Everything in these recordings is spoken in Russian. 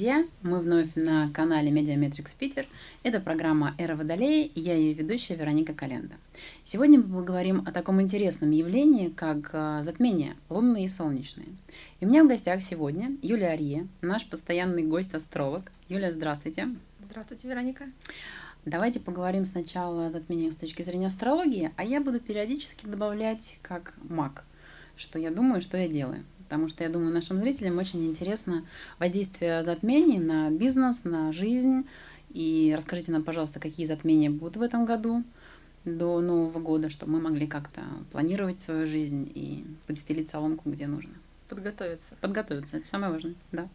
Друзья! Мы вновь на канале Медиаметрикс Питер. Это программа «Эра Водолея» и я ее ведущая Вероника Календа. Сегодня мы поговорим о таком интересном явлении, как а, затмение лунные и солнечные. И у меня в гостях сегодня Юлия Арье, наш постоянный гость-астролог. Юлия, здравствуйте! Здравствуйте, Вероника! Давайте поговорим сначала о затмении с точки зрения астрологии, а я буду периодически добавлять как маг, что я думаю, что я делаю потому что я думаю, нашим зрителям очень интересно воздействие затмений на бизнес, на жизнь. И расскажите нам, пожалуйста, какие затмения будут в этом году до Нового года, чтобы мы могли как-то планировать свою жизнь и подстелить соломку, где нужно. Подготовиться. Подготовиться, это самое важное, да.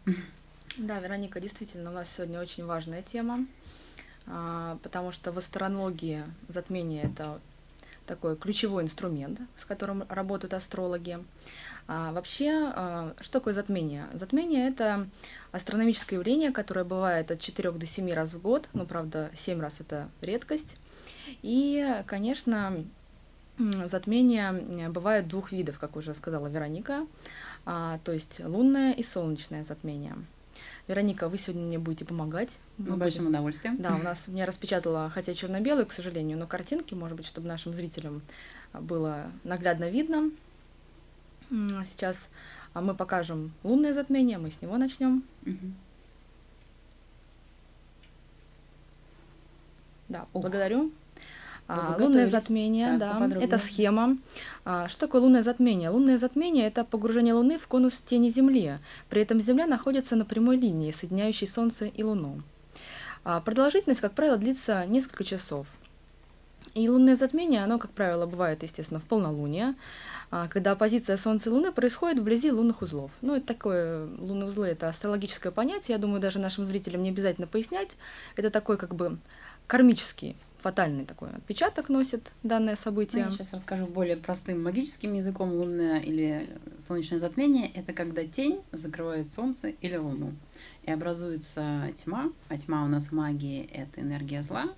Да, Вероника, действительно, у нас сегодня очень важная тема, а, потому что в астрологии затмение – это такой ключевой инструмент, с которым работают астрологи. А вообще, а, что такое затмение? Затмение – это астрономическое явление, которое бывает от 4 до 7 раз в год, ну, правда, 7 раз – это редкость. И, конечно, затмения бывают двух видов, как уже сказала Вероника, а, то есть лунное и солнечное затмение. Вероника, вы сегодня мне будете помогать. С большим удовольствием. Да, у нас меня распечатала, хотя черно-белую, к сожалению, но картинки, может быть, чтобы нашим зрителям было наглядно видно. Сейчас а, мы покажем лунное затмение, мы с него начнем. Угу. Да, Ух. благодарю. А, лунное затмение, так, да, это схема. А, что такое лунное затмение? Лунное затмение – это погружение Луны в конус тени Земли. При этом Земля находится на прямой линии, соединяющей Солнце и Луну. А, продолжительность, как правило, длится несколько часов. И лунное затмение, оно, как правило, бывает, естественно, в полнолуние. А, когда оппозиция Солнца и Луны происходит вблизи лунных узлов. Ну, это такое, лунные узлы – это астрологическое понятие, я думаю, даже нашим зрителям не обязательно пояснять. Это такой как бы кармический, фатальный такой отпечаток носит данное событие. Ну, я сейчас расскажу более простым магическим языком. Лунное или солнечное затмение – это когда тень закрывает Солнце или Луну. И образуется тьма, а тьма у нас в магии – это энергия зла,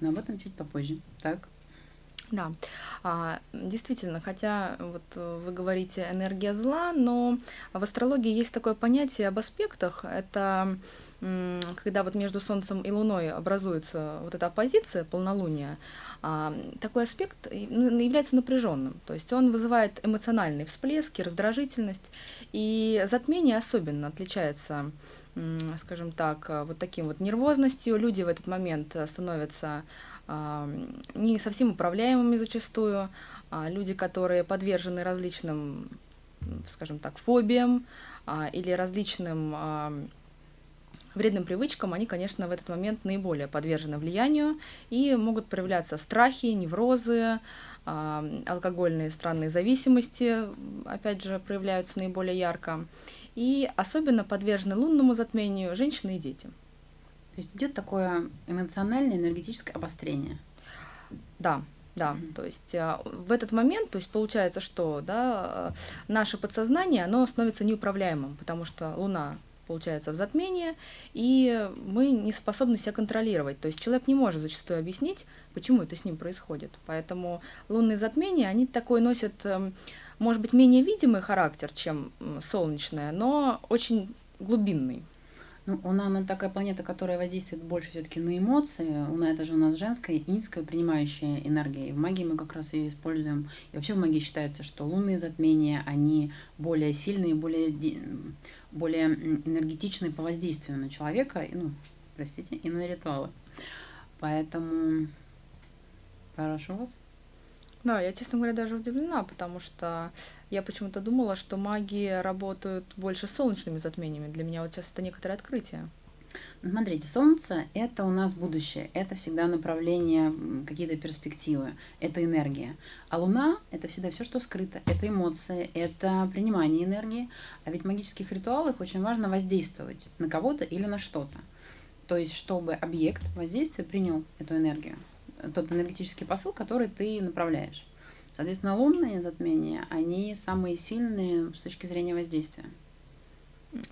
но об этом чуть попозже. Так? Да, а, действительно, хотя вот э, вы говорите энергия зла, но в астрологии есть такое понятие об аспектах. Это когда вот между Солнцем и Луной образуется вот эта оппозиция, полнолуния, а, такой аспект ну, является напряженным. То есть он вызывает эмоциональные всплески, раздражительность. И затмение особенно отличается скажем так, вот таким вот нервозностью. Люди в этот момент становятся не совсем управляемыми зачастую, а люди, которые подвержены различным, скажем так, фобиям а, или различным вредным привычкам, они, конечно, в этот момент наиболее подвержены влиянию и могут проявляться страхи, неврозы, алкогольные странные зависимости, опять же, проявляются наиболее ярко. И особенно подвержены лунному затмению женщины и дети. То есть идет такое эмоциональное, энергетическое обострение. Да, да, mm-hmm. то есть а, в этот момент, то есть получается, что да, наше подсознание, оно становится неуправляемым, потому что Луна получается в затмении, и мы не способны себя контролировать. То есть человек не может зачастую объяснить, почему это с ним происходит. Поэтому лунные затмения, они такой носят, эм, может быть, менее видимый характер, чем солнечное, но очень глубинный. Ну, Луна, она такая планета, которая воздействует больше все-таки на эмоции. Луна это же у нас женская, инская, принимающая энергия. И в магии мы как раз ее используем. И вообще в магии считается, что лунные затмения, они более сильные, более, более энергетичные по воздействию на человека, ну, простите, и на ритуалы. Поэтому прошу вас. Да, я, честно говоря, даже удивлена, потому что я почему-то думала, что маги работают больше с солнечными затмениями. Для меня вот сейчас это некоторое открытие. Смотрите, Солнце – это у нас будущее, это всегда направление, какие-то перспективы, это энергия. А Луна – это всегда все, что скрыто, это эмоции, это принимание энергии. А ведь в магических ритуалах очень важно воздействовать на кого-то или на что-то. То есть, чтобы объект воздействия принял эту энергию тот энергетический посыл, который ты направляешь. Соответственно, лунные затмения, они самые сильные с точки зрения воздействия.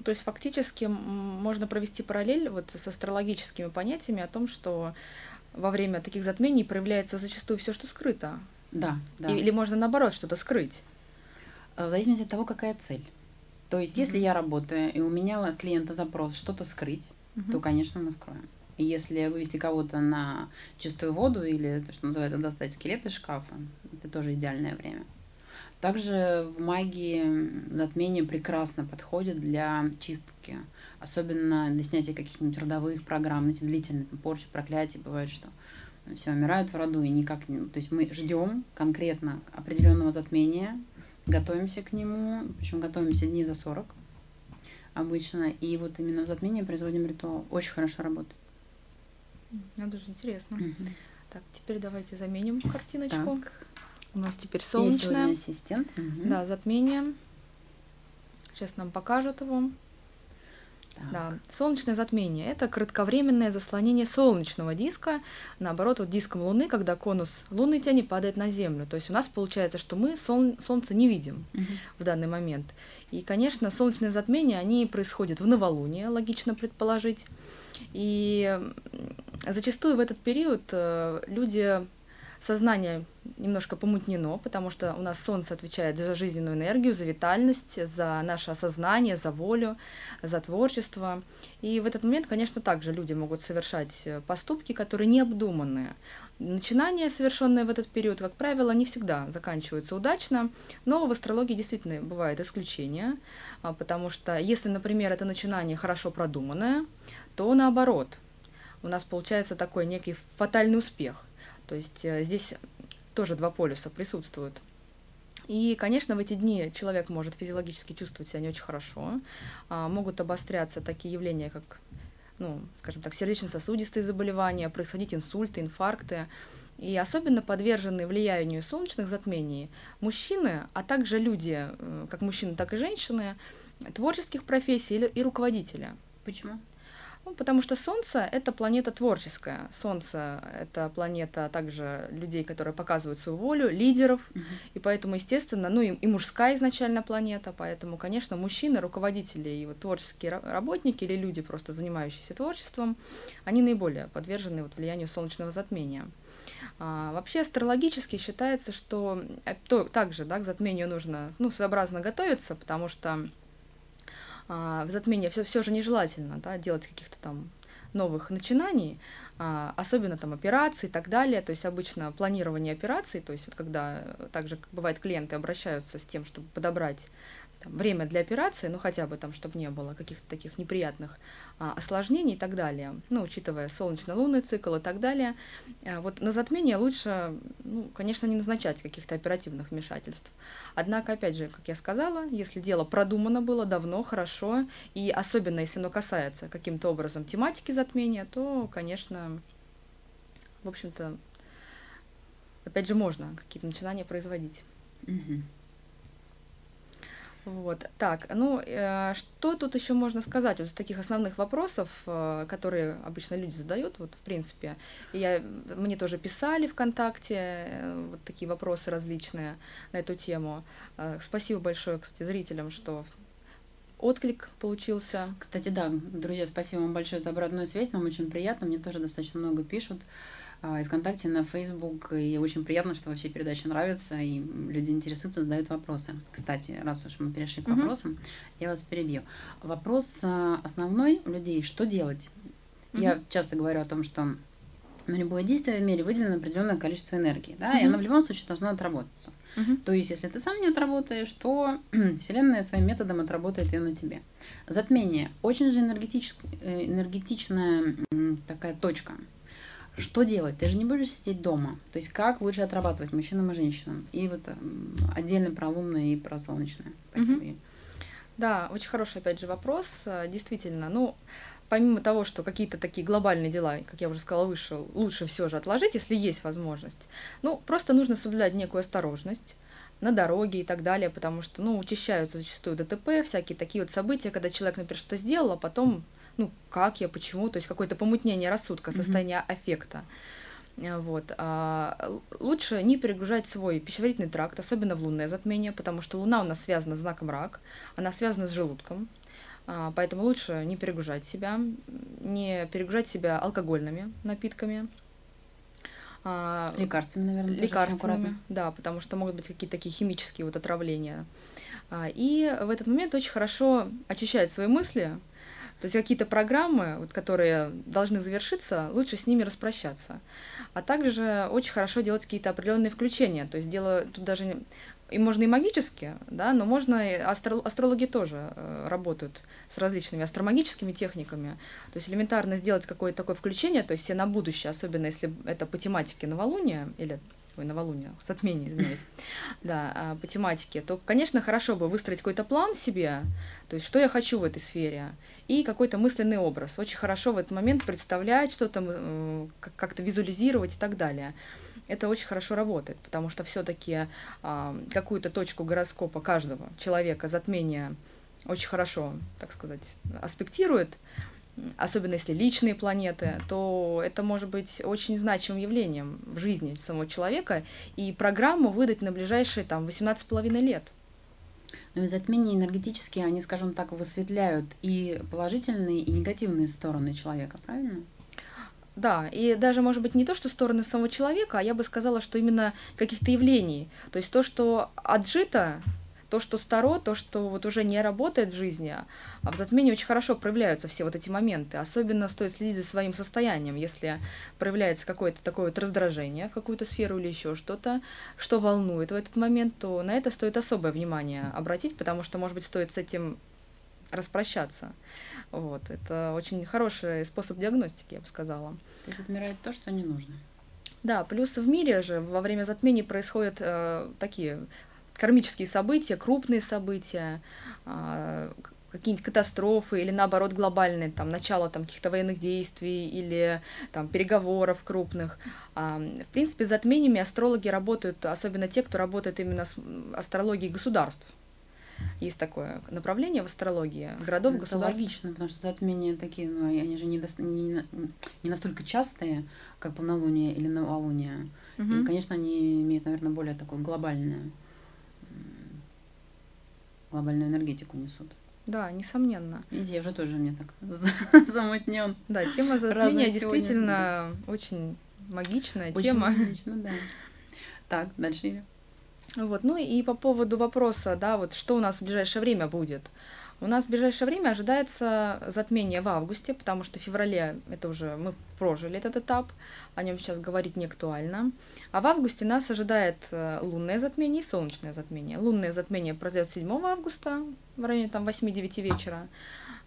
То есть фактически можно провести параллель вот с астрологическими понятиями о том, что во время таких затмений проявляется зачастую все, что скрыто. Да, да. Или можно наоборот что-то скрыть. В зависимости от того, какая цель. То есть, если я работаю, и у меня от клиента запрос что-то скрыть, то, конечно, мы скроем. И если вывести кого-то на чистую воду или, то, что называется, достать скелет из шкафа, это тоже идеальное время. Также в магии затмение прекрасно подходит для чистки, особенно для снятия каких-нибудь родовых программ, эти длительные там, порчи, проклятия, бывает, что все умирают в роду и никак не... То есть мы ждем конкретно определенного затмения, готовимся к нему, причем готовимся дней за 40 обычно, и вот именно в затмение производим ритуал. Очень хорошо работает. Это же интересно. Угу. Так, теперь давайте заменим картиночку. Так. У нас теперь солнечное. ассистент. Угу. Да, затмение. Сейчас нам покажут его. Так. Да, солнечное затмение – это кратковременное заслонение солнечного диска, наоборот, вот диском Луны, когда конус лунной тени падает на Землю. То есть у нас получается, что мы сол- Солнце не видим угу. в данный момент. И, конечно, солнечные затмения, они происходят в новолуние, логично предположить. И зачастую в этот период э, люди сознание немножко помутнено, потому что у нас Солнце отвечает за жизненную энергию, за витальность, за наше осознание, за волю, за творчество. И в этот момент, конечно, также люди могут совершать э, поступки, которые необдуманные. Начинания, совершенные в этот период, как правило, не всегда заканчиваются удачно, но в астрологии действительно бывают исключения, а, потому что если, например, это начинание хорошо продуманное, то наоборот, у нас получается такой некий фатальный успех. То есть э, здесь тоже два полюса присутствуют. И, конечно, в эти дни человек может физиологически чувствовать себя не очень хорошо. А, могут обостряться такие явления, как, ну, скажем так, сердечно-сосудистые заболевания, происходить инсульты, инфаркты. И особенно подвержены влиянию солнечных затмений мужчины, а также люди, э, как мужчины, так и женщины, творческих профессий и руководители. Почему? Ну, потому что Солнце — это планета творческая. Солнце — это планета также людей, которые показывают свою волю, лидеров. Mm-hmm. И поэтому, естественно, ну и, и мужская изначально планета. Поэтому, конечно, мужчины, руководители и вот творческие работники или люди, просто занимающиеся творчеством, они наиболее подвержены вот влиянию солнечного затмения. А, вообще астрологически считается, что э, то, также да, к затмению нужно ну, своеобразно готовиться, потому что в затмении все, все же нежелательно да, делать каких-то там новых начинаний, а, особенно там операции и так далее. То есть обычно планирование операций, то есть вот когда также бывает клиенты обращаются с тем, чтобы подобрать там, время для операции, ну хотя бы там, чтобы не было каких-то таких неприятных а, осложнений и так далее, ну, учитывая солнечно-лунный цикл и так далее. А, вот на затмение лучше, ну, конечно, не назначать каких-то оперативных вмешательств. Однако, опять же, как я сказала, если дело продумано было давно, хорошо, и особенно если оно касается каким-то образом тематики затмения, то, конечно, в общем-то, опять же, можно какие-то начинания производить. Угу. Вот, так, ну, э, что тут еще можно сказать вот из таких основных вопросов, э, которые обычно люди задают, вот, в принципе, я, мне тоже писали ВКонтакте э, вот такие вопросы различные на эту тему. Э, спасибо большое, кстати, зрителям, что отклик получился. Кстати, да, друзья, спасибо вам большое за обратную связь, нам очень приятно, мне тоже достаточно много пишут. А, и ВКонтакте, на Facebook. И очень приятно, что вообще передача нравится, и люди интересуются, задают вопросы. Кстати, раз уж мы перешли к uh-huh. вопросам, я вас перебью. Вопрос а, основной у людей, что делать? Uh-huh. Я часто говорю о том, что на любое действие в мире выделено определенное количество энергии, да, uh-huh. и оно в любом случае должно отработаться. Uh-huh. То есть, если ты сам не отработаешь, то Вселенная своим методом отработает ее на тебе. Затмение очень же энергетич... Э, энергетичная такая точка. Что делать? Ты же не будешь сидеть дома. То есть как лучше отрабатывать мужчинам и женщинам? И вот отдельно про лунное и про солнечное. Спасибо. Угу. Да, очень хороший, опять же, вопрос. Действительно, ну, помимо того, что какие-то такие глобальные дела, как я уже сказала выше, лучше все же отложить, если есть возможность. Ну, просто нужно соблюдать некую осторожность на дороге и так далее, потому что, ну, учащаются зачастую ДТП, всякие такие вот события, когда человек, например, что-то сделал, а потом ну, как я, почему, то есть какое-то помутнение рассудка, состояние mm-hmm. аффекта. Э, вот. А лучше не перегружать свой пищеварительный тракт, особенно в лунное затмение, потому что Луна у нас связана с знаком рак, она связана с желудком, а, поэтому лучше не перегружать себя, не перегружать себя алкогольными напитками. А, лекарствами, наверное, лекарствами, да, потому что могут быть какие-то такие химические вот отравления. А, и в этот момент очень хорошо очищать свои мысли, то есть какие-то программы, вот, которые должны завершиться, лучше с ними распрощаться. А также очень хорошо делать какие-то определенные включения. То есть дело тут даже и можно и магически, да, но можно и астро, астрологи тоже э, работают с различными астромагическими техниками. То есть элементарно сделать какое-то такое включение, то есть все на будущее, особенно если это по тематике новолуния или ой, новолуние, затмение, извиняюсь, да, а, по тематике, то, конечно, хорошо бы выстроить какой-то план себе, то есть что я хочу в этой сфере, и какой-то мысленный образ. Очень хорошо в этот момент представлять что-то, э, как-то визуализировать и так далее. Это очень хорошо работает, потому что все-таки э, какую-то точку гороскопа каждого человека затмение очень хорошо, так сказать, аспектирует, особенно если личные планеты, то это может быть очень значимым явлением в жизни самого человека, и программу выдать на ближайшие там 18,5 лет. Но затмения энергетические, они, скажем так, высветляют и положительные, и негативные стороны человека, правильно? Да, и даже, может быть, не то, что стороны самого человека, а я бы сказала, что именно каких-то явлений. То есть то, что отжито, то, что старо, то, что вот уже не работает в жизни, а в затмении очень хорошо проявляются все вот эти моменты. Особенно стоит следить за своим состоянием, если проявляется какое-то такое вот раздражение в какую-то сферу или еще что-то, что волнует в этот момент, то на это стоит особое внимание обратить, потому что, может быть, стоит с этим распрощаться. Вот, это очень хороший способ диагностики, я бы сказала. То есть отмирает то, что не нужно. Да, плюс в мире же во время затмений происходят э, такие кармические события, крупные события, а, какие-нибудь катастрофы или наоборот глобальные, там, начало там, каких-то военных действий или там, переговоров крупных. А, в принципе, затмениями астрологи работают, особенно те, кто работает именно с астрологией государств. Есть такое направление в астрологии городов, Это государств. логично, потому что затмения такие, ну, они же не, до, не, не настолько частые, как полнолуние или новолуние. Угу. И, конечно, они имеют, наверное, более такое глобальное глобальную энергетику несут. Да, несомненно. Я уже тоже мне так замутнен. Да, тема затмения действительно очень магичная очень тема. Магично, да. Так, дальше. Вот, ну и по поводу вопроса, да, вот что у нас в ближайшее время будет. У нас в ближайшее время ожидается затмение в августе, потому что в феврале это уже мы прожили этот этап, о нем сейчас говорить не актуально. А в августе нас ожидает э, лунное затмение и солнечное затмение. Лунное затмение произойдет 7 августа в районе там 8-9 вечера.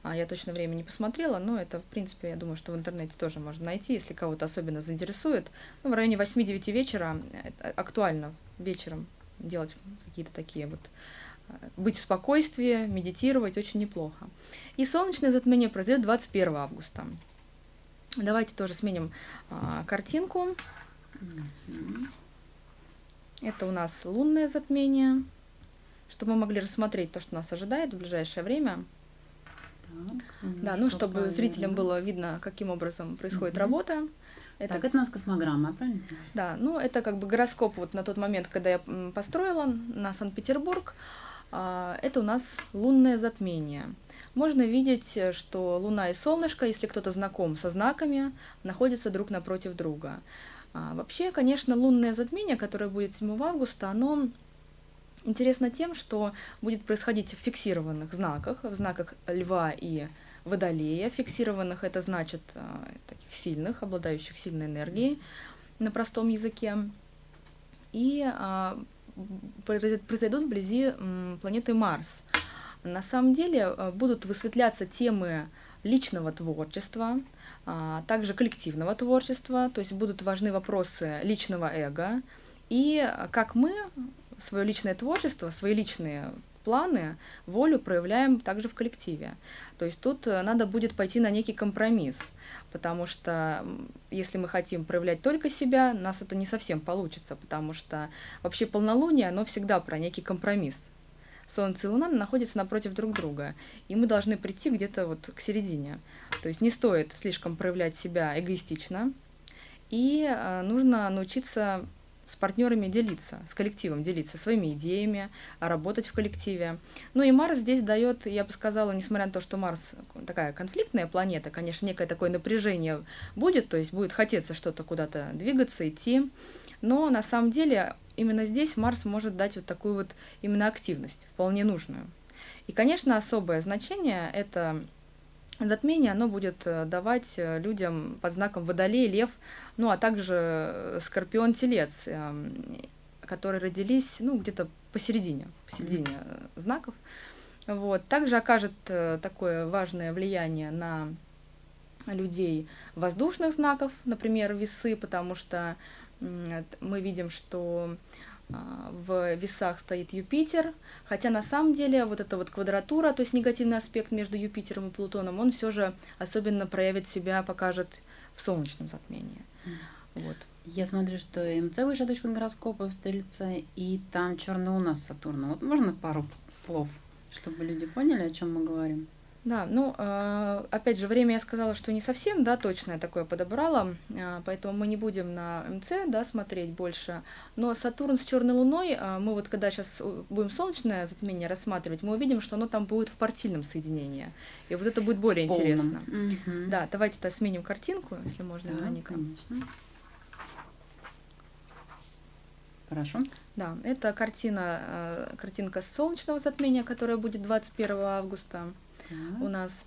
А я точно время не посмотрела, но это, в принципе, я думаю, что в интернете тоже можно найти, если кого-то особенно заинтересует. Ну, в районе 8-9 вечера актуально вечером делать какие-то такие вот быть в спокойствии, медитировать очень неплохо. И солнечное затмение произойдет 21 августа. Давайте тоже сменим а, картинку. Это у нас лунное затмение, чтобы мы могли рассмотреть то, что нас ожидает в ближайшее время. Так, да, ну чтобы правильно. зрителям было видно, каким образом происходит угу. работа. Это... Так, это у нас космограмма, правильно? Да, ну это как бы гороскоп вот на тот момент, когда я построила на Санкт-Петербург. А, это у нас лунное затмение. Можно видеть, что Луна и Солнышко, если кто-то знаком со знаками, находятся друг напротив друга. А, вообще, конечно, лунное затмение, которое будет 7 августа, оно интересно тем, что будет происходить в фиксированных знаках, в знаках Льва и Водолея. Фиксированных это значит а, таких сильных, обладающих сильной энергией на простом языке. И произойдут вблизи планеты Марс. На самом деле э, будут высветляться темы личного творчества, а, также коллективного творчества, то есть будут важны вопросы личного эго, и э, как мы свое личное творчество, свои личные планы, волю проявляем также в коллективе. То есть тут э, надо будет пойти на некий компромисс потому что если мы хотим проявлять только себя, нас это не совсем получится, потому что вообще полнолуние, оно всегда про некий компромисс. Солнце и Луна находятся напротив друг друга, и мы должны прийти где-то вот к середине. То есть не стоит слишком проявлять себя эгоистично, и э, нужно научиться с партнерами делиться, с коллективом делиться своими идеями, работать в коллективе. Ну и Марс здесь дает, я бы сказала, несмотря на то, что Марс такая конфликтная планета, конечно, некое такое напряжение будет, то есть будет хотеться что-то куда-то двигаться, идти, но на самом деле именно здесь Марс может дать вот такую вот именно активность, вполне нужную. И, конечно, особое значение это затмение, оно будет э, давать э, людям под знаком Водолей, Лев, ну а также э, Скорпион, Телец, эм, которые родились, ну, где-то посередине, посередине mm-hmm. знаков. Вот. Также окажет такое важное влияние на людей воздушных знаков, например, весы, потому что мы видим, что в весах стоит Юпитер, хотя на самом деле вот эта вот квадратура, то есть негативный аспект между Юпитером и Плутоном, он все же особенно проявит себя, покажет в солнечном затмении. Вот. Я смотрю, что МЦ высшая точка гороскопа в Стрельце, и там черный у нас Сатурна. Вот можно пару слов, чтобы люди поняли, о чем мы говорим? Да, ну, а, опять же, время я сказала, что не совсем, да, точное такое подобрала, а, поэтому мы не будем на МЦ, да, смотреть больше. Но Сатурн с черной луной, а, мы вот когда сейчас будем солнечное затмение рассматривать, мы увидим, что оно там будет в партийном соединении. И вот это будет более Полном. интересно. Угу. Да, давайте-то сменим картинку, если можно, да, Вероника. конечно. Хорошо. Да, это картина, картинка солнечного затмения, которая будет 21 августа у нас.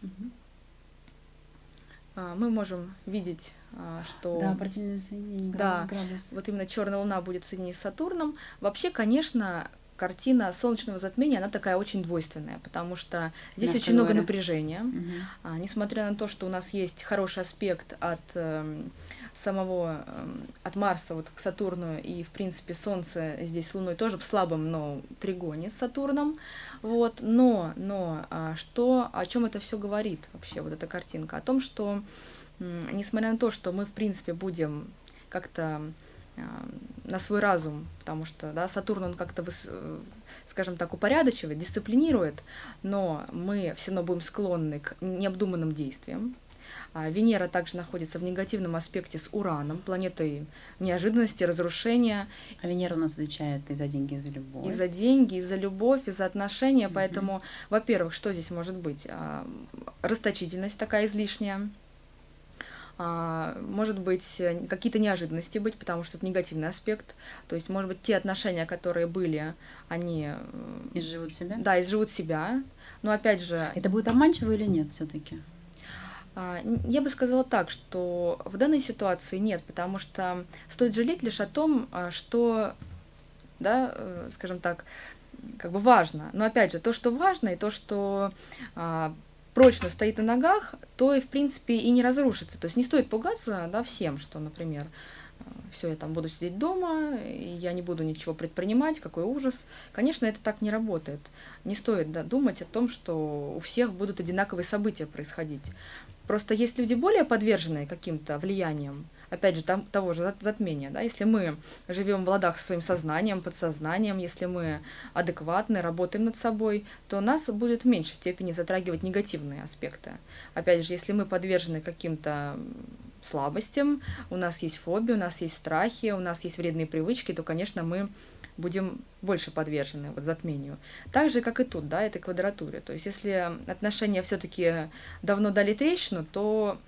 А, мы можем видеть, а, что... Да, партийное соединение, градус, да, градус. вот именно черная луна будет соединена с Сатурном. Вообще, конечно, картина солнечного затмения, она такая очень двойственная, потому что здесь Мягко очень говоря. много напряжения. Угу. А, несмотря на то, что у нас есть хороший аспект от э, самого, э, от Марса вот к Сатурну, и, в принципе, Солнце здесь с Луной тоже в слабом, но тригоне с Сатурном, вот, но, но, а, что, о чем это все говорит вообще, вот эта картинка? О том, что, э, несмотря на то, что мы, в принципе, будем как-то на свой разум, потому что да, Сатурн он как-то, скажем так, упорядочивает, дисциплинирует, но мы все равно будем склонны к необдуманным действиям. А Венера также находится в негативном аспекте с Ураном, планетой неожиданности, разрушения. А Венера у нас отвечает и за деньги, и за любовь. И за деньги, и за любовь, и за отношения. Mm-hmm. Поэтому, во-первых, что здесь может быть? А, расточительность такая излишняя может быть, какие-то неожиданности быть, потому что это негативный аспект. То есть, может быть, те отношения, которые были, они... Изживут себя? Да, изживут себя. Но опять же... Это будет обманчиво или нет все таки а, я бы сказала так, что в данной ситуации нет, потому что стоит жалеть лишь о том, а, что, да, э, скажем так, как бы важно. Но опять же, то, что важно, и то, что прочно стоит на ногах, то и, в принципе, и не разрушится. То есть не стоит пугаться да, всем, что, например, э, все, я там буду сидеть дома, я не буду ничего предпринимать, какой ужас. Конечно, это так не работает. Не стоит да, думать о том, что у всех будут одинаковые события происходить. Просто есть люди более подверженные каким-то влияниям, опять же, там, того же затмения, да, если мы живем в ладах со своим сознанием, подсознанием, если мы адекватны, работаем над собой, то нас будет в меньшей степени затрагивать негативные аспекты. Опять же, если мы подвержены каким-то слабостям, у нас есть фобии, у нас есть страхи, у нас есть вредные привычки, то, конечно, мы будем больше подвержены вот затмению. Так же, как и тут, да, этой квадратуре. То есть, если отношения все-таки давно дали трещину, то...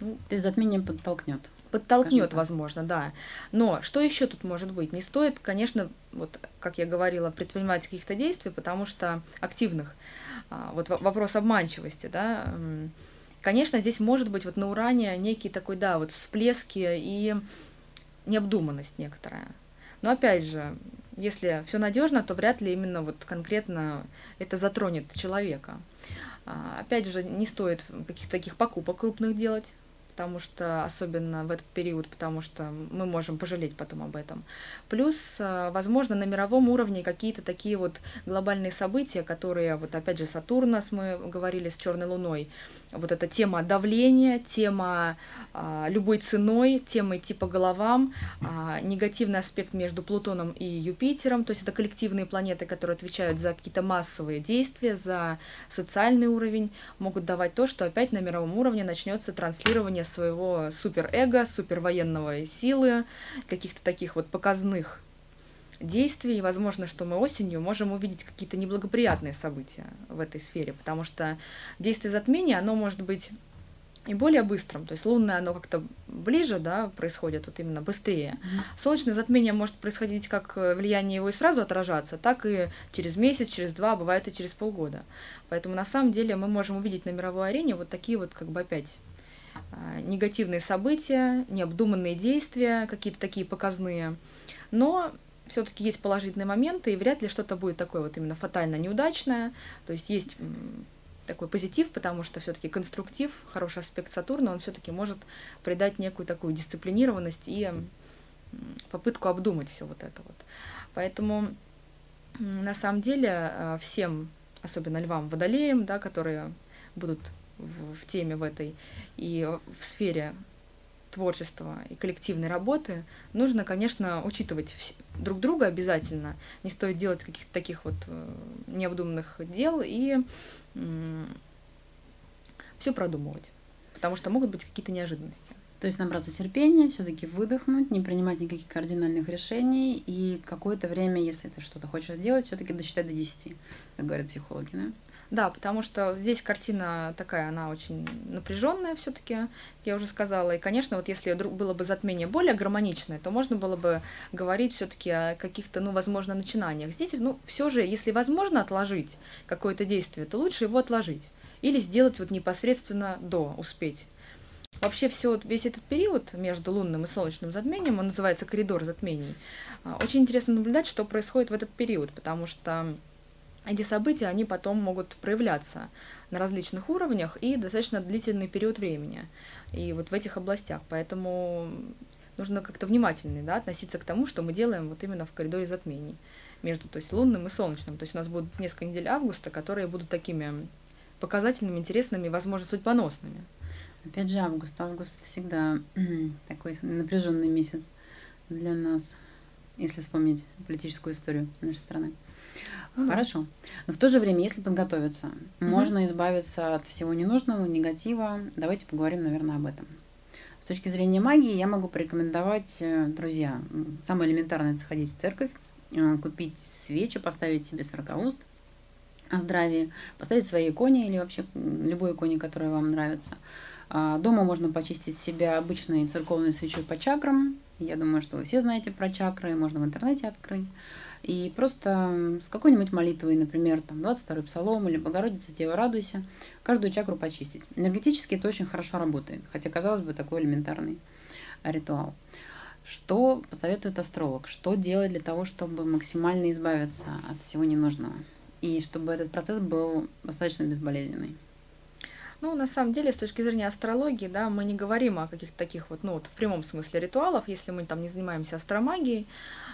Ну, то есть затмение подтолкнет подтолкнет, возможно, да. Но что еще тут может быть? Не стоит, конечно, вот как я говорила, предпринимать каких-то действий, потому что активных. А, вот вопрос обманчивости, да. Конечно, здесь может быть вот на уране некий такой, да, вот всплески и необдуманность некоторая. Но опять же, если все надежно, то вряд ли именно вот конкретно это затронет человека. А, опять же, не стоит каких-то таких покупок крупных делать, потому что особенно в этот период, потому что мы можем пожалеть потом об этом. Плюс, э, возможно, на мировом уровне какие-то такие вот глобальные события, которые, вот опять же, Сатурнас, мы говорили с Черной Луной, вот эта тема давления, тема а, любой ценой, тема идти по головам, а, негативный аспект между Плутоном и Юпитером, то есть это коллективные планеты, которые отвечают за какие-то массовые действия, за социальный уровень, могут давать то, что опять на мировом уровне начнется транслирование своего суперэго, супервоенного силы, каких-то таких вот показных действий. Возможно, что мы осенью можем увидеть какие-то неблагоприятные события в этой сфере, потому что действие затмения, оно может быть и более быстрым. То есть лунное, оно как-то ближе, да, происходит вот именно быстрее. Mm-hmm. Солнечное затмение может происходить как влияние его и сразу отражаться, так и через месяц, через два, бывает и через полгода. Поэтому на самом деле мы можем увидеть на мировой арене вот такие вот как бы опять негативные события, необдуманные действия, какие-то такие показные. Но все-таки есть положительные моменты, и вряд ли что-то будет такое вот именно фатально неудачное. То есть есть такой позитив, потому что все-таки конструктив, хороший аспект Сатурна, он все-таки может придать некую такую дисциплинированность и попытку обдумать все вот это вот. Поэтому на самом деле а, всем, особенно львам, водолеям, да, которые будут в, в теме в этой и в сфере творчества и коллективной работы, нужно, конечно, учитывать друг друга обязательно. Не стоит делать каких-то таких вот э, необдуманных дел и все продумывать, потому что могут быть какие-то неожиданности. То есть набраться терпения, все-таки выдохнуть, не принимать никаких кардинальных решений и какое-то время, если ты что-то хочешь сделать, все-таки досчитать до 10, как говорят психологи, да? Да, потому что здесь картина такая, она очень напряженная все-таки, я уже сказала. И, конечно, вот если было бы затмение более гармоничное, то можно было бы говорить все-таки о каких-то, ну, возможно, начинаниях. Здесь, ну, все же, если возможно отложить какое-то действие, то лучше его отложить. Или сделать вот непосредственно до, успеть. Вообще все, вот весь этот период между лунным и солнечным затмением, он называется коридор затмений. А, очень интересно наблюдать, что происходит в этот период, потому что эти события, они потом могут проявляться на различных уровнях и достаточно длительный период времени. И вот в этих областях. Поэтому нужно как-то внимательно да, относиться к тому, что мы делаем вот именно в коридоре затмений между то есть, лунным и солнечным. То есть у нас будут несколько недель августа, которые будут такими показательными, интересными и, возможно, судьбоносными. Опять же, август. Август всегда такой напряженный месяц для нас, если вспомнить политическую историю нашей страны. Хорошо. Но в то же время, если подготовиться, mm-hmm. можно избавиться от всего ненужного, негатива. Давайте поговорим, наверное, об этом. С точки зрения магии я могу порекомендовать, э, друзья, самое элементарное это сходить в церковь, э, купить свечи, поставить себе сорокауст о здравии, поставить свои иконе или вообще любой иконе, которая вам нравится. А, дома можно почистить себя обычной церковной свечой по чакрам. Я думаю, что вы все знаете про чакры, можно в интернете открыть. И просто с какой-нибудь молитвой, например, там 22-й псалом или Богородица, Дева, радуйся, каждую чакру почистить. Энергетически это очень хорошо работает, хотя, казалось бы, такой элементарный ритуал. Что посоветует астролог? Что делать для того, чтобы максимально избавиться от всего ненужного? И чтобы этот процесс был достаточно безболезненный? Ну, на самом деле, с точки зрения астрологии, да, мы не говорим о каких-то таких вот, ну, вот в прямом смысле ритуалов, если мы там не занимаемся астромагией,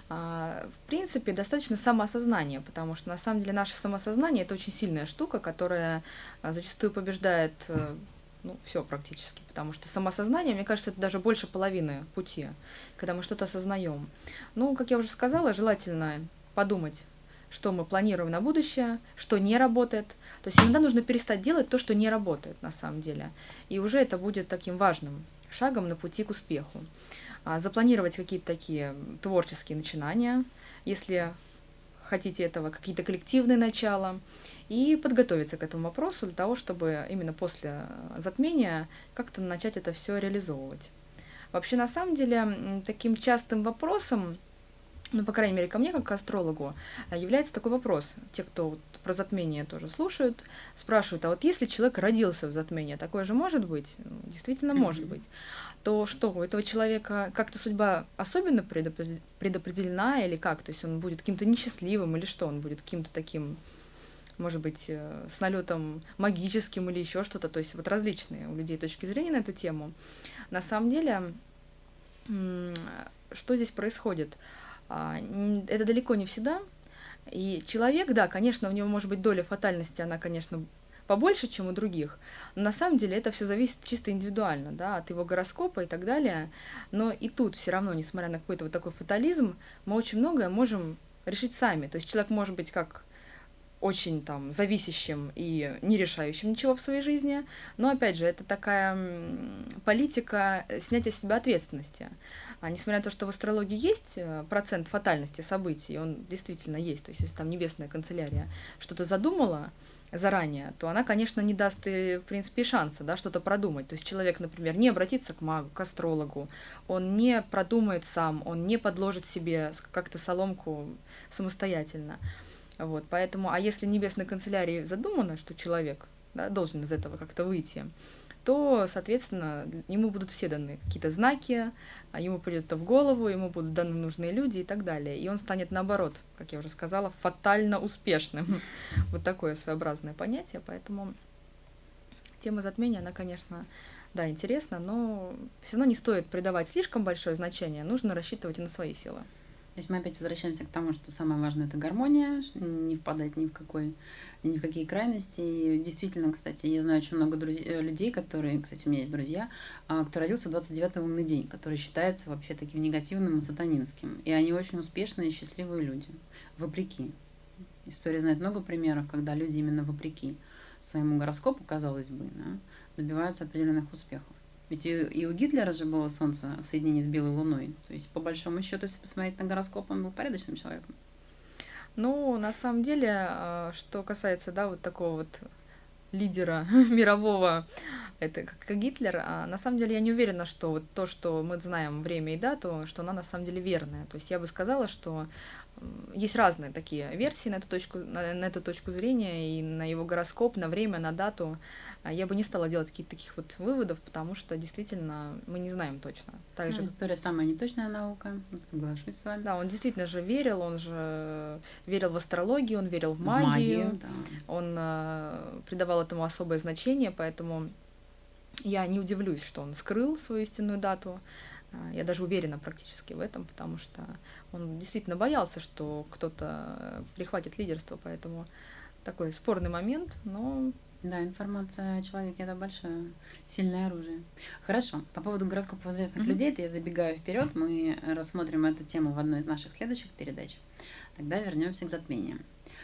в принципе, достаточно самоосознания, потому что на самом деле наше самосознание это очень сильная штука, которая а, зачастую побеждает э, ну, все практически, потому что самосознание, мне кажется, это даже больше половины пути, когда мы что-то осознаем. Ну, как я уже сказала, желательно подумать, что мы планируем на будущее, что не работает. То есть иногда нужно перестать делать то, что не работает на самом деле. И уже это будет таким важным шагом на пути к успеху. А, запланировать какие-то такие творческие начинания, если хотите этого, какие-то коллективные начала, и подготовиться к этому вопросу для того, чтобы именно после затмения как-то начать это все реализовывать. Вообще, на самом деле, таким частым вопросом, ну, по крайней мере, ко мне, как к астрологу, является такой вопрос. Те, кто вот про затмение тоже слушают, спрашивают, а вот если человек родился в затмении, такое же может быть? Ну, действительно, mm-hmm. может быть то что у этого человека как-то судьба особенно предопределена или как? То есть он будет каким-то несчастливым или что? Он будет каким-то таким, может быть, э, с налетом магическим или еще что-то. То есть вот различные у людей точки зрения на эту тему. На самом деле, что здесь происходит? А, это далеко не всегда. И человек, да, конечно, у него может быть доля фатальности, она, конечно, побольше, чем у других. Но на самом деле это все зависит чисто индивидуально, да, от его гороскопа и так далее. Но и тут все равно, несмотря на какой-то вот такой фатализм, мы очень многое можем решить сами. То есть человек может быть как очень там зависящим и не решающим ничего в своей жизни. Но опять же, это такая политика снятия с себя ответственности. А несмотря на то, что в астрологии есть э, процент фатальности событий, он действительно есть, то есть если там небесная канцелярия что-то задумала заранее, то она, конечно, не даст и, в принципе, шанса да, что-то продумать. То есть человек, например, не обратится к магу, к астрологу, он не продумает сам, он не подложит себе как-то соломку самостоятельно. Вот, поэтому, а если небесной канцелярии задумано, что человек да, должен из этого как-то выйти, то, соответственно, ему будут все даны какие-то знаки, а ему придет это в голову, ему будут даны нужные люди и так далее. И он станет, наоборот, как я уже сказала, фатально успешным. Вот такое своеобразное понятие, поэтому тема затмения, она, конечно, да, интересна, но все равно не стоит придавать слишком большое значение, нужно рассчитывать и на свои силы. То есть мы опять возвращаемся к тому, что самое важное это гармония, не впадать ни в какой, ни в какие крайности. И действительно, кстати, я знаю очень много друзей, э, людей, которые, кстати, у меня есть друзья, а, кто родился в 29 лунный день, который считается вообще таким негативным и сатанинским. И они очень успешные и счастливые люди, вопреки. История знает много примеров, когда люди именно вопреки своему гороскопу, казалось бы, да, добиваются определенных успехов. Ведь и, и у Гитлера же было Солнце в соединении с Белой Луной. То есть, по большому счету, если посмотреть на гороскоп, он был порядочным человеком. Ну, на самом деле, а, что касается, да, вот такого вот лидера мирового, это как Гитлер, а на самом деле я не уверена, что вот то, что мы знаем время и дату, что она на самом деле верная. То есть я бы сказала, что есть разные такие версии на эту точку, на, на эту точку зрения, и на его гороскоп, на время, на дату. А я бы не стала делать каких-то таких вот выводов, потому что действительно мы не знаем точно. Также... Ну, история самая неточная наука, соглашусь с вами. Да, он действительно же верил, он же верил в астрологию, он верил в магию, в магию да. он э, придавал этому особое значение, поэтому я не удивлюсь, что он скрыл свою истинную дату. А, я даже уверена практически в этом, потому что он действительно боялся, что кто-то прихватит лидерство, поэтому такой спорный момент, но да, информация о человеке это большое, сильное оружие. Хорошо. По поводу гороскопов известных mm-hmm. людей, это я забегаю вперед. Мы рассмотрим эту тему в одной из наших следующих передач. Тогда вернемся к затмениям.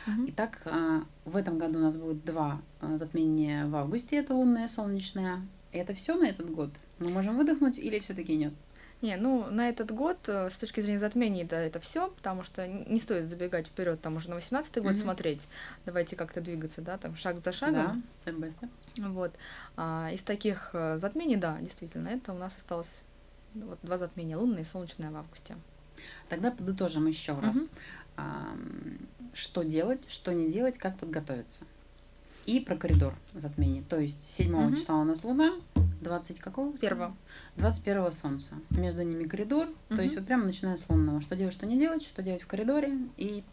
Mm-hmm. Итак, а, в этом году у нас будет два а, затмения в августе, это лунное, солнечное. Это все на этот год? Мы можем выдохнуть или все-таки нет? Не, ну на этот год э, с точки зрения затмений да, это все, потому что не стоит забегать вперед, там уже на 18 год mm-hmm. смотреть. Давайте как-то двигаться, да, там шаг за шагом. Да, степ-бай-степ. Вот. А, из таких э, затмений, да, действительно, это у нас осталось вот два затмения, лунное и солнечное в августе. Тогда подытожим еще раз. Mm-hmm. А, что делать, что не делать, как подготовиться. И про коридор затмений. То есть 7 mm-hmm. числа у нас Луна, 20 какого? Первого. 21 солнца. Между ними коридор. Угу. То есть вот прямо начиная с лунного. Что делать, что не делать, что делать в коридоре и...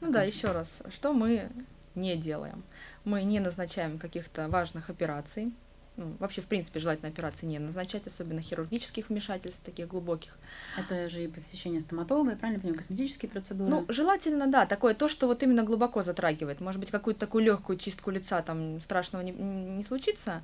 Ну да, еще раз. Что мы не делаем? Мы не назначаем каких-то важных операций. Ну, вообще, в принципе, желательно операции не назначать, особенно хирургических вмешательств, таких глубоких. Это же и посещение стоматолога, и правильно понимаю, косметические процедуры? Ну, желательно, да, такое то, что вот именно глубоко затрагивает. Может быть, какую-то такую легкую чистку лица там страшного не, не случится,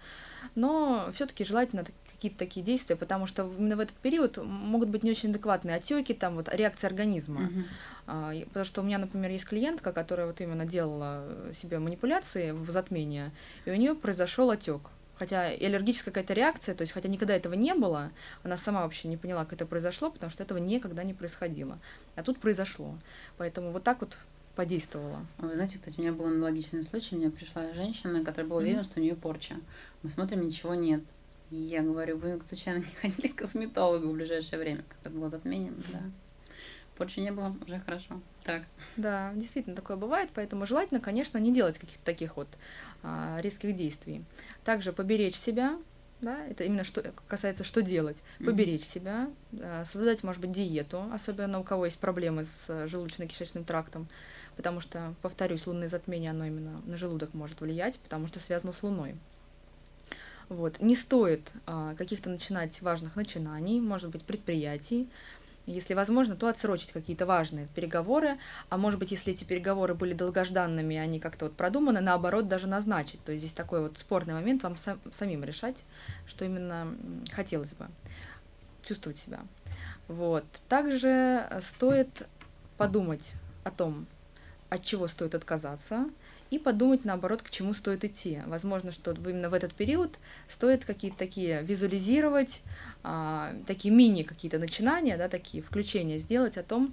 но все-таки желательно какие-то такие действия, потому что именно в этот период могут быть не очень адекватные отеки, там вот реакция организма. Uh-huh. А, потому что у меня, например, есть клиентка, которая вот именно делала себе манипуляции в затмение, и у нее произошел отек. Хотя и аллергическая какая-то реакция, то есть хотя никогда этого не было, она сама вообще не поняла, как это произошло, потому что этого никогда не происходило. А тут произошло. Поэтому вот так вот подействовала. Вы знаете, кстати, у меня был аналогичный случай. Мне пришла женщина, которая была уверена, mm-hmm. что у нее порча. Мы смотрим, ничего нет. И я говорю, вы случайно не ходили к косметологу в ближайшее время, как это было затмением? Да. Порчи не было, уже хорошо. Так. Да, действительно такое бывает, поэтому желательно, конечно, не делать каких-то таких вот а, резких действий. Также поберечь себя, да, это именно что касается, что делать. Поберечь mm-hmm. себя, а, соблюдать, может быть, диету, особенно у кого есть проблемы с желудочно-кишечным трактом, потому что, повторюсь, лунное затмение, оно именно на желудок может влиять, потому что связано с Луной. Вот. Не стоит а, каких-то начинать важных начинаний, может быть, предприятий. Если возможно, то отсрочить какие-то важные переговоры, а может быть, если эти переговоры были долгожданными, они как-то вот продуманы, наоборот, даже назначить. То есть здесь такой вот спорный момент, вам сам, самим решать, что именно хотелось бы чувствовать себя. Вот. Также стоит подумать о том, от чего стоит отказаться, и подумать, наоборот, к чему стоит идти. Возможно, что именно в этот период стоит какие-то такие визуализировать, а, такие мини какие-то начинания, да, такие включения сделать о том,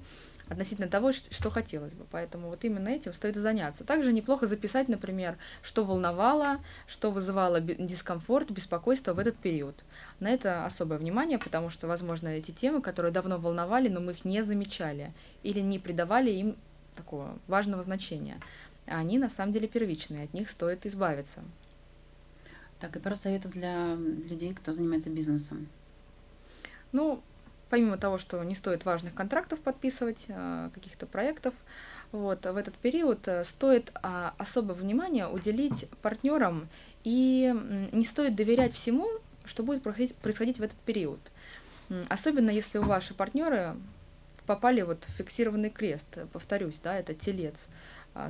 относительно того, что хотелось бы. Поэтому вот именно этим стоит заняться. Также неплохо записать, например, что волновало, что вызывало дискомфорт, беспокойство в этот период. На это особое внимание, потому что, возможно, эти темы, которые давно волновали, но мы их не замечали или не придавали им такого важного значения. Они на самом деле первичные, от них стоит избавиться. Так, и пару советов для людей, кто занимается бизнесом. Ну, помимо того, что не стоит важных контрактов подписывать, а, каких-то проектов, вот, в этот период э, стоит а, особое внимание уделить партнерам и не стоит доверять всему, что будет происходить, происходить в этот период. Особенно если у ваши партнеры попали вот в фиксированный крест, повторюсь, да, это телец,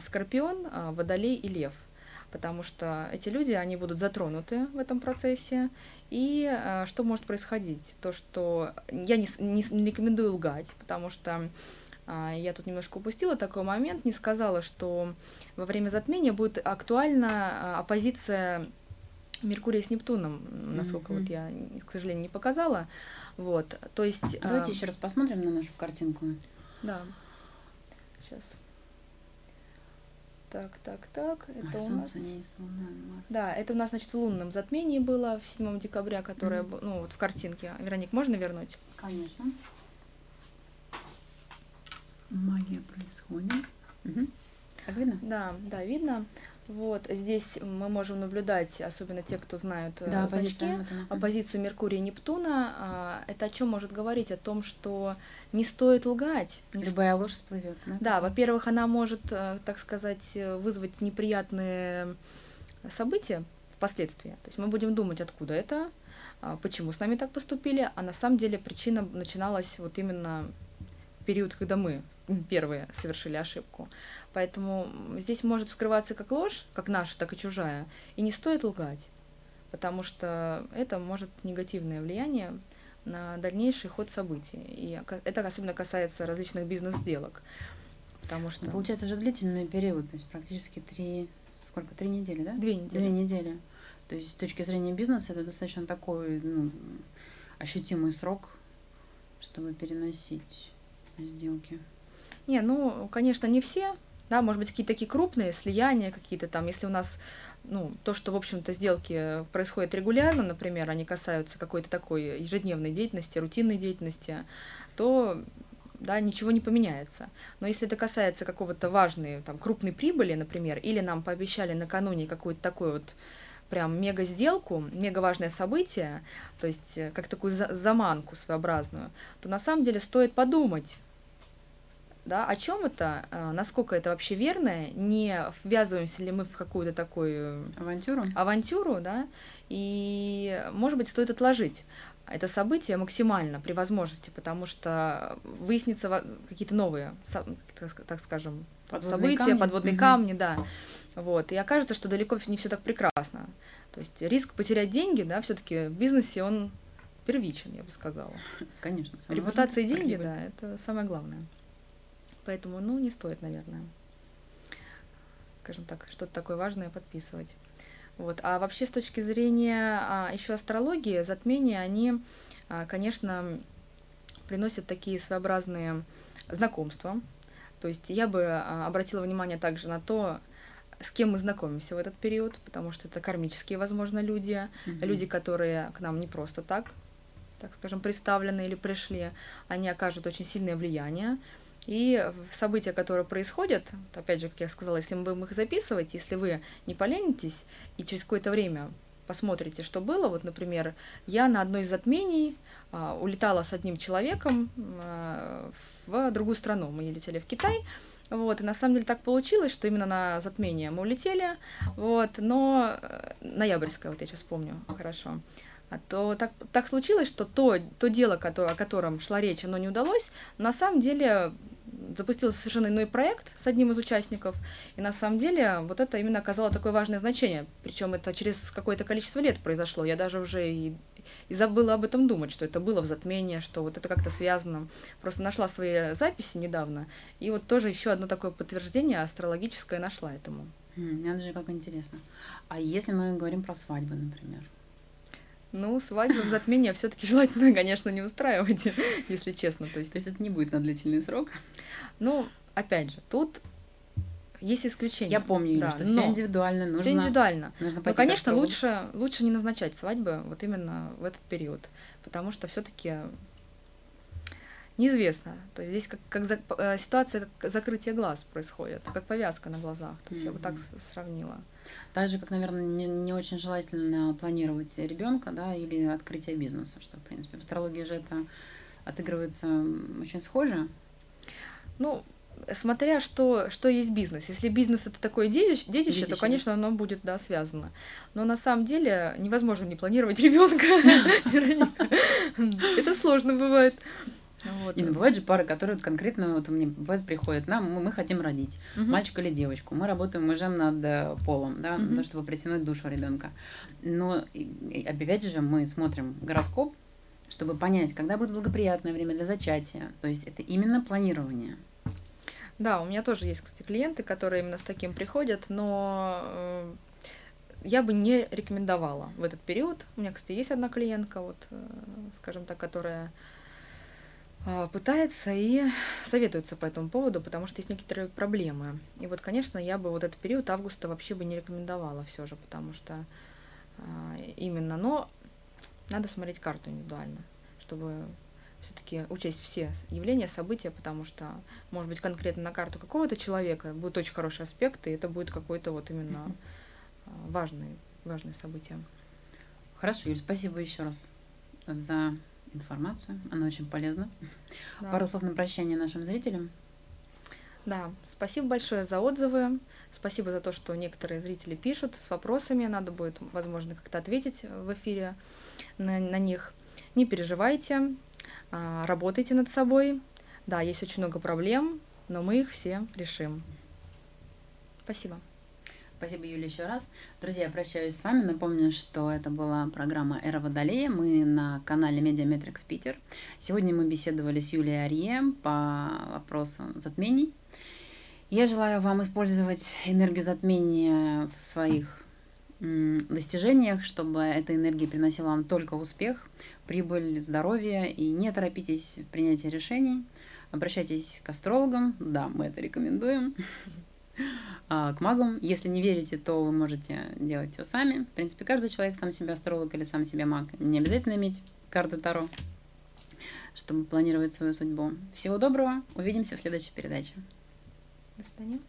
скорпион, водолей и лев – потому что эти люди, они будут затронуты в этом процессе. И э, что может происходить? То, что я не, не, не рекомендую лгать, потому что я тут немножко упустила такой момент, не сказала, что во время затмения будет актуальна оппозиция Меркурия с Нептуном, насколько mm-hmm. вот я, к сожалению, не показала. Вот, то есть... Давайте э, еще раз посмотрим на нашу картинку. Да. Сейчас. Так, так, так. Это а, у нас. Не Луна, Марс. Да, это у нас, значит, в лунном затмении было в 7 декабря, которое, mm-hmm. ну, вот в картинке. Вероник, можно вернуть? Конечно. Магия происходит. Угу. Так видно? Да, да, видно. Вот здесь мы можем наблюдать, особенно те, кто знают э, да, значки, оппозицию Меркурия и Нептуна. А, это о чем может говорить? О том, что не стоит лгать. Не Любая ложь всплывет. Да, да во-первых, она может, э, так сказать, вызвать неприятные события впоследствии. То есть мы будем думать, откуда это, а, почему с нами так поступили, а на самом деле причина начиналась вот именно период, когда мы первые совершили ошибку. Поэтому здесь может скрываться как ложь, как наша, так и чужая, и не стоит лгать, потому что это может негативное влияние на дальнейший ход событий. И это особенно касается различных бизнес-сделок. Потому что... Получается же длительный период, то есть практически три, сколько, три недели, да? Две недели. Две недели. То есть с точки зрения бизнеса это достаточно такой ну, ощутимый срок, чтобы переносить сделки. Не, ну, конечно, не все, да, может быть, какие-то такие крупные слияния какие-то там, если у нас, ну, то, что, в общем-то, сделки происходят регулярно, например, они касаются какой-то такой ежедневной деятельности, рутинной деятельности, то да, ничего не поменяется. Но если это касается какого-то важной, там, крупной прибыли, например, или нам пообещали накануне какую-то такую вот прям мега сделку, мега важное событие, то есть э, как такую заманку своеобразную, то на самом деле стоит подумать, да, о чем это, а, насколько это вообще верно, не ввязываемся ли мы в какую-то такую авантюру, авантюру, да, и, может быть, стоит отложить это событие максимально при возможности, потому что выяснится какие-то новые, так скажем, подводные события, камни. подводные угу. камни, да, вот, и окажется, что далеко не все так прекрасно. То есть риск потерять деньги, да, все-таки в бизнесе он первичен, я бы сказала. Конечно. Репутация и деньги, да, это самое главное. Поэтому, ну, не стоит, наверное, скажем так, что-то такое важное подписывать. Вот. А вообще с точки зрения а, еще астрологии, затмения, они, а, конечно, приносят такие своеобразные знакомства. То есть я бы а, обратила внимание также на то, с кем мы знакомимся в этот период, потому что это кармические, возможно, люди, mm-hmm. люди, которые к нам не просто так, так скажем, представлены или пришли, они окажут очень сильное влияние. И события, которые происходят, опять же, как я сказала, если мы будем их записывать, если вы не поленитесь и через какое-то время посмотрите, что было, вот, например, я на одной из затмений а, улетала с одним человеком а, в другую страну, мы летели в Китай, вот, и на самом деле так получилось, что именно на затмение мы улетели, вот, но э, ноябрьское, вот я сейчас помню хорошо, а то так, так случилось, что то, то дело, о котором шла речь, оно не удалось, на самом деле запустился совершенно иной проект с одним из участников, и на самом деле вот это именно оказало такое важное значение, причем это через какое-то количество лет произошло, я даже уже и, и забыла об этом думать, что это было в затмении, что вот это как-то связано. Просто нашла свои записи недавно, и вот тоже еще одно такое подтверждение астрологическое нашла этому. Надо же, как интересно. А если мы говорим про свадьбы, например? Ну, свадьбу в затмении все-таки желательно, конечно, не устраивать, если честно. То есть... То есть это не будет на длительный срок? Ну, опять же, тут есть исключения. Я помню, да, что все индивидуально нужно. Все индивидуально. Нужно но, конечно, лучше лучше не назначать свадьбы вот именно в этот период, потому что все-таки неизвестно. То есть здесь как, как за, э, ситуация как закрытие глаз происходит, как повязка на глазах. То есть mm-hmm. я бы так сравнила. Так же, как, наверное, не, не очень желательно планировать ребенка, да, или открытие бизнеса, что, в принципе, в астрологии же это отыгрывается очень схоже. Ну, смотря что, что есть бизнес. Если бизнес это такое детище, детище, то, конечно, оно будет, да, связано. Но на самом деле невозможно не планировать ребенка. Это сложно бывает. Вот. И ну, бывают же пары, которые конкретно вот мне бывает приходят, нам мы, мы хотим родить угу. мальчика или девочку, мы работаем уже над э, полом, да, угу. чтобы притянуть душу ребенка. Но опять же мы смотрим гороскоп, чтобы понять, когда будет благоприятное время для зачатия. То есть это именно планирование. Да, у меня тоже есть, кстати, клиенты, которые именно с таким приходят, но э, я бы не рекомендовала в этот период. У меня, кстати, есть одна клиентка, вот, э, скажем так, которая пытается и советуется по этому поводу, потому что есть некоторые проблемы. И вот, конечно, я бы вот этот период августа вообще бы не рекомендовала все же, потому что именно, но надо смотреть карту индивидуально, чтобы все-таки учесть все явления, события, потому что, может быть, конкретно на карту какого-то человека будет очень хороший аспект, и это будет какой-то вот именно mm-hmm. важный, важное событие. Хорошо, Юль, спасибо еще раз за информацию. Она очень полезна. Да. Пару слов на прощание нашим зрителям. Да, спасибо большое за отзывы. Спасибо за то, что некоторые зрители пишут с вопросами. Надо будет, возможно, как-то ответить в эфире на, на них. Не переживайте, а, работайте над собой. Да, есть очень много проблем, но мы их все решим. Спасибо. Спасибо, Юля, еще раз. Друзья, я прощаюсь с вами. Напомню, что это была программа «Эра Водолея». Мы на канале Медиаметрикс Питер. Сегодня мы беседовали с Юлией Арье по вопросу затмений. Я желаю вам использовать энергию затмения в своих достижениях, чтобы эта энергия приносила вам только успех, прибыль, здоровье, и не торопитесь в принятии решений. Обращайтесь к астрологам, да, мы это рекомендуем, к магам. Если не верите, то вы можете делать все сами. В принципе, каждый человек сам себе астролог или сам себе маг. Не обязательно иметь карты Таро, чтобы планировать свою судьбу. Всего доброго, увидимся в следующей передаче. До свидания.